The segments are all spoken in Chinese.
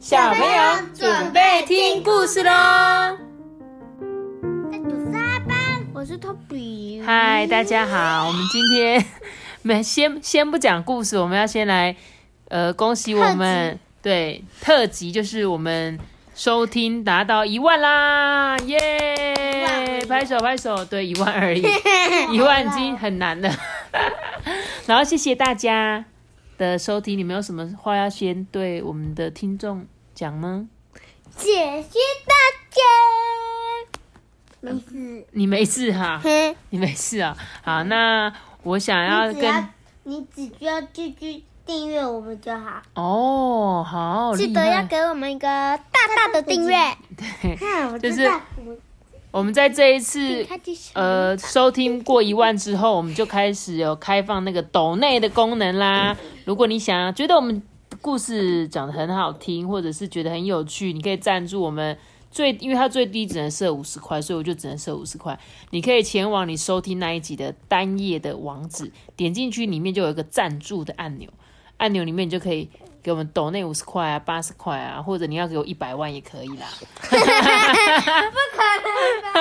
小朋友准备听故事喽！我是阿班，我是托比。嗨，大家好，我们今天没先 先不讲故事，我们要先来呃恭喜我们对特辑，就是我们收听达到一万啦，耶！拍手拍手，对，一万而已，一万已经很难了。然后谢谢大家的收听，你们有什么话要先对我们的听众讲吗？谢谢大家。没事，你没事哈，嘿，你没事啊。好，那我想要跟你只需要继续订阅我们就好，哦，好记得要。给我们一个大大的订阅。对，看，我就是。我们在这一次呃收听过一万之后，我们就开始有开放那个抖内的功能啦。如果你想觉得我们故事讲的很好听，或者是觉得很有趣，你可以赞助我们。最，因为它最低只能设五十块，所以我就只能设五十块。你可以前往你收听那一集的单页的网址，点进去里面就有一个赞助的按钮，按钮里面你就可以给我们抖那五十块啊、八十块啊，或者你要给我一百万也可以啦。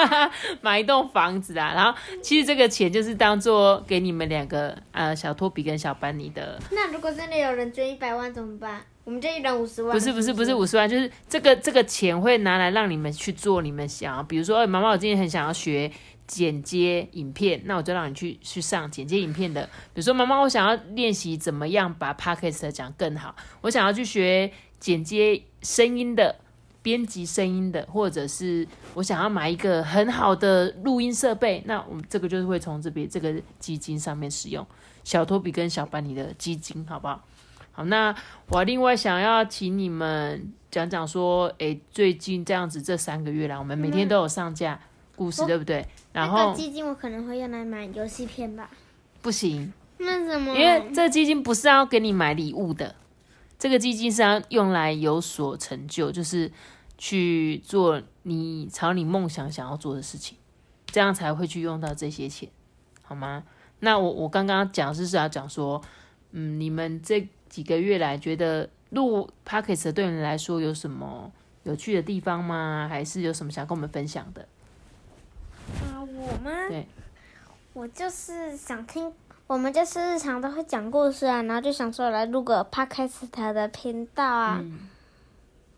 买一栋房子啊，然后其实这个钱就是当做给你们两个呃小托比跟小班尼的，那如果真的有人捐一百万怎么办？我们这一人五十万。不是不是不是五十万，就是这个这个钱会拿来让你们去做你们想要，比如说，哎、妈妈我今天很想要学剪接影片，那我就让你去去上剪接影片的，比如说妈妈我想要练习怎么样把 podcast 讲更好，我想要去学剪接声音的。编辑声音的，或者是我想要买一个很好的录音设备，那我们这个就是会从这边这个基金上面使用小托比跟小班尼的基金，好不好？好，那我另外想要请你们讲讲说，诶，最近这样子这三个月来，我们每天都有上架故事，对不对？然那后基金我可能会用来买游戏片吧。不行，那怎么？因为这个基金不是要给你买礼物的，这个基金是要用来有所成就，就是去做你朝你梦想想要做的事情，这样才会去用到这些钱，好吗？那我我刚刚讲是是要讲说，嗯，你们这几个月来觉得录 p o c k e t 对你们来说有什么有趣的地方吗？还是有什么想跟我们分享的？啊，我吗？对，我就是想听，我们就是日常都会讲故事啊，然后就想说来录个 podcast 的频道啊。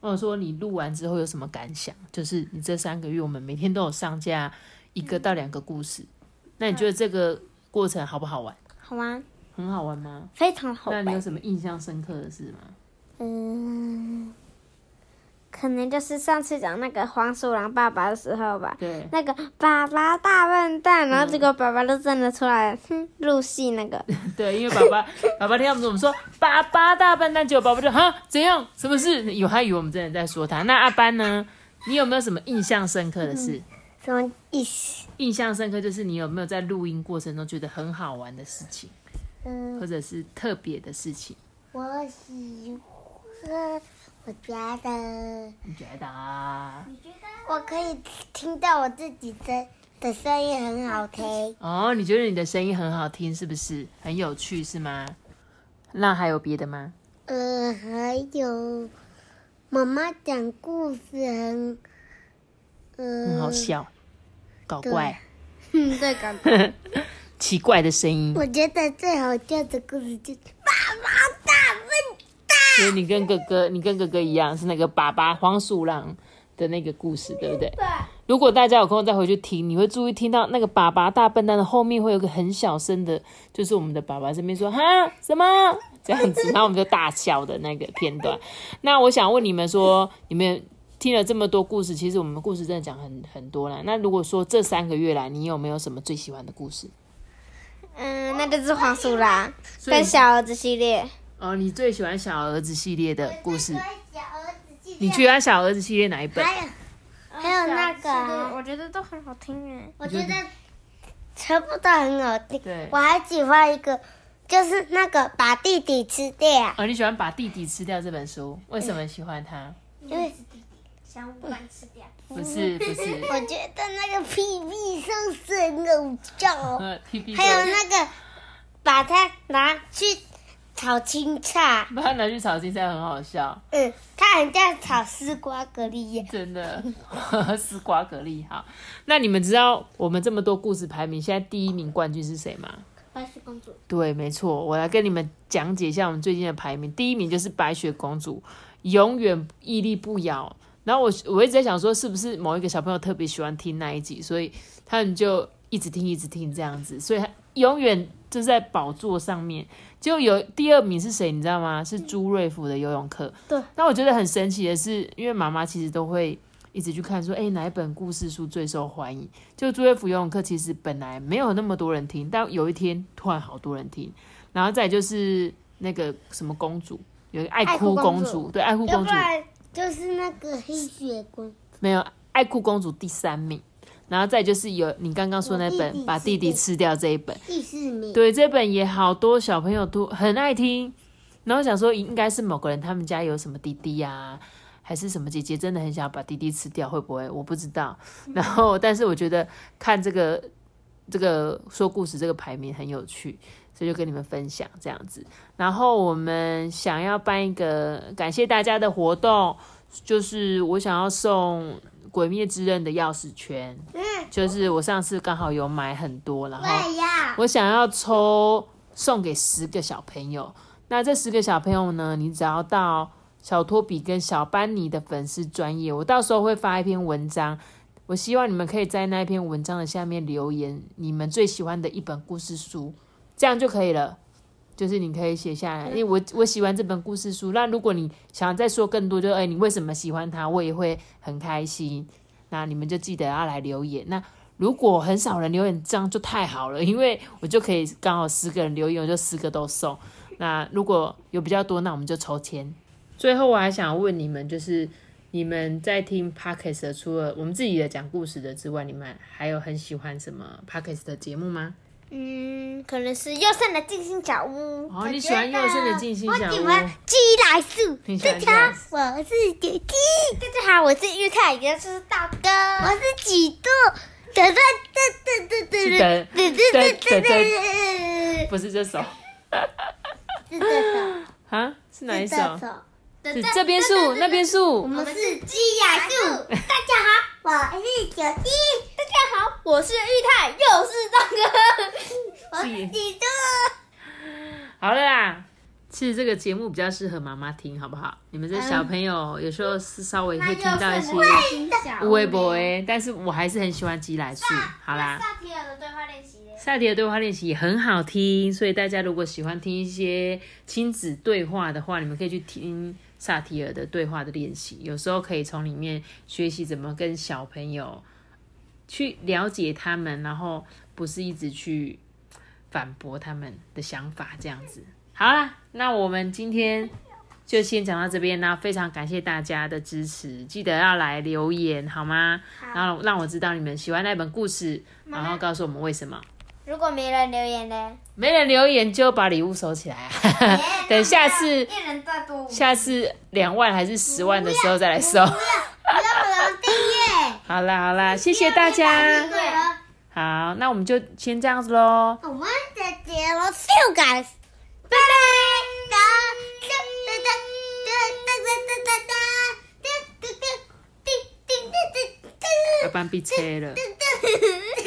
或者说你录完之后有什么感想？就是你这三个月我们每天都有上架一个到两个故事，那你觉得这个过程好不好玩？好玩，很好玩吗？非常好那你有。什么印象深刻的事吗？嗯，可能就是上次讲那个黄鼠狼爸爸的时候吧。对，那个爸爸大笨蛋，然后结果爸爸都认得出来，哼，入戏那个。对，因为爸爸 爸爸听到我们说爸爸大笨蛋，结果爸爸就哈怎样？什么事？有他以为我们真的在说他。那阿班呢？你有没有什么印象深刻的事？什么意思？印象深刻就是你有没有在录音过程中觉得很好玩的事情，嗯，或者是特别的事情？我喜欢，我觉得你觉得啊？我可以听到我自己的的声音很好听。哦，你觉得你的声音很好听，是不是很有趣，是吗？那还有别的吗？呃，还有妈妈讲故事很，呃，很好笑，搞怪，嗯，对，搞怪。奇怪的声音。我觉得最好笑的故事就是蛋。所以你跟哥哥，你跟哥哥一样，是那个爸爸黄鼠狼的那个故事，对不对？对，如果大家有空再回去听，你会注意听到那个爸爸大笨蛋的后面会有个很小声的，就是我们的爸爸这边说哈什么这样子，然后我们就大笑的那个片段。那我想问你们说，你们听了这么多故事，其实我们故事真的讲很很多了。那如果说这三个月来，你有没有什么最喜欢的故事？嗯，那就是黄鼠狼跟小儿子系列。哦，你最喜欢小儿子系列的故事？小儿子系你喜欢小儿子系列哪一本？还有还有那个啊，我觉得都很好听哎。我觉得全部都很好听。对我还喜欢一个，就是那个把弟弟吃掉，哦，你喜欢把弟弟吃掉这本书？为什么喜欢它？因为弟弟想把你吃掉。不是不是，我觉得那个屁屁上是很屁屁还有那个把它拿去炒青菜，把它拿去炒青菜很好笑，嗯，它很像炒丝瓜蛤蜊耶。真的。丝瓜蛤蜊哈，那你们知道我们这么多故事排名，现在第一名冠军是谁吗？白雪公主，对，没错，我来跟你们讲解一下我们最近的排名。第一名就是白雪公主，永远屹立不摇。然后我我一直在想说，是不是某一个小朋友特别喜欢听那一集，所以他们就一直听一直听这样子，所以他永远就在宝座上面。就有第二名是谁，你知道吗？是朱瑞福的游泳课。对。那我觉得很神奇的是，因为妈妈其实都会一直去看说，哎，哪一本故事书最受欢迎？就朱瑞福游泳课其实本来没有那么多人听，但有一天突然好多人听。然后再就是那个什么公主，有一个爱哭公主，对，爱哭公主。就是那个黑雪公主，没有爱哭公主第三名，然后再就是有你刚刚说那本把弟弟吃掉这一本。第四名，对，这本也好多小朋友都很爱听，然后想说应该是某个人他们家有什么弟弟呀，还是什么姐姐真的很想把弟弟吃掉，会不会？我不知道。然后但是我觉得看这个这个说故事这个排名很有趣，所以就跟你们分享这样子。然后我们想要办一个感谢大家的活动，就是我想要送《鬼灭之刃》的钥匙圈，嗯，就是我上次刚好有买很多，然后，我想要抽送给十个小朋友。那这十个小朋友呢，你只要到小托比跟小班尼的粉丝专业，我到时候会发一篇文章。我希望你们可以在那篇文章的下面留言，你们最喜欢的一本故事书，这样就可以了。就是你可以写下来，因为我我喜欢这本故事书。那如果你想再说更多，就哎，你为什么喜欢它，我也会很开心。那你们就记得要来留言。那如果很少人留言，这样就太好了，因为我就可以刚好十个人留言，我就十个都送。那如果有比较多，那我们就抽签。最后我还想问你们，就是你们在听 podcast 除了我们自己的讲故事的之外，你们还有很喜欢什么 podcast 的节目吗？嗯，可能是右上的静心小屋。哦，你喜欢右上的静心小屋？我喜欢鸡来素。大家好，我是姐姐。大家好，我是玉泰，也是大哥。我是几度？噔噔噔噔噔噔噔噔噔不是这首。是这首。啊？是哪一首？是这边树，那边树。我们是鸡来素。大家好，我是小鸡。大家好，我是玉泰，又是大哥。我是几度？好了啦，其实这个节目比较适合妈妈听，好不好？你们这小朋友有时候是稍微会听到一些微博哎，但是我还是很喜欢鸡来素。好啦，萨提尔的对话练习，萨提尔对话练习也很好听，所以大家如果喜欢听一些亲子对话的话，你们可以去听萨提尔的对话的练习，有时候可以从里面学习怎么跟小朋友去了解他们，然后不是一直去。反驳他们的想法，这样子好啦，那我们今天就先讲到这边啦非常感谢大家的支持，记得要来留言好吗？然后让我知道你们喜欢那本故事，然后告诉我们为什么。如果没人留言呢？没人留言就把礼物收起来，等下次下次两万还是十万的时候再来收。好啦好啦，谢谢大家。好，那我们就先这样子喽。I'll see you guys. Bye. Bye.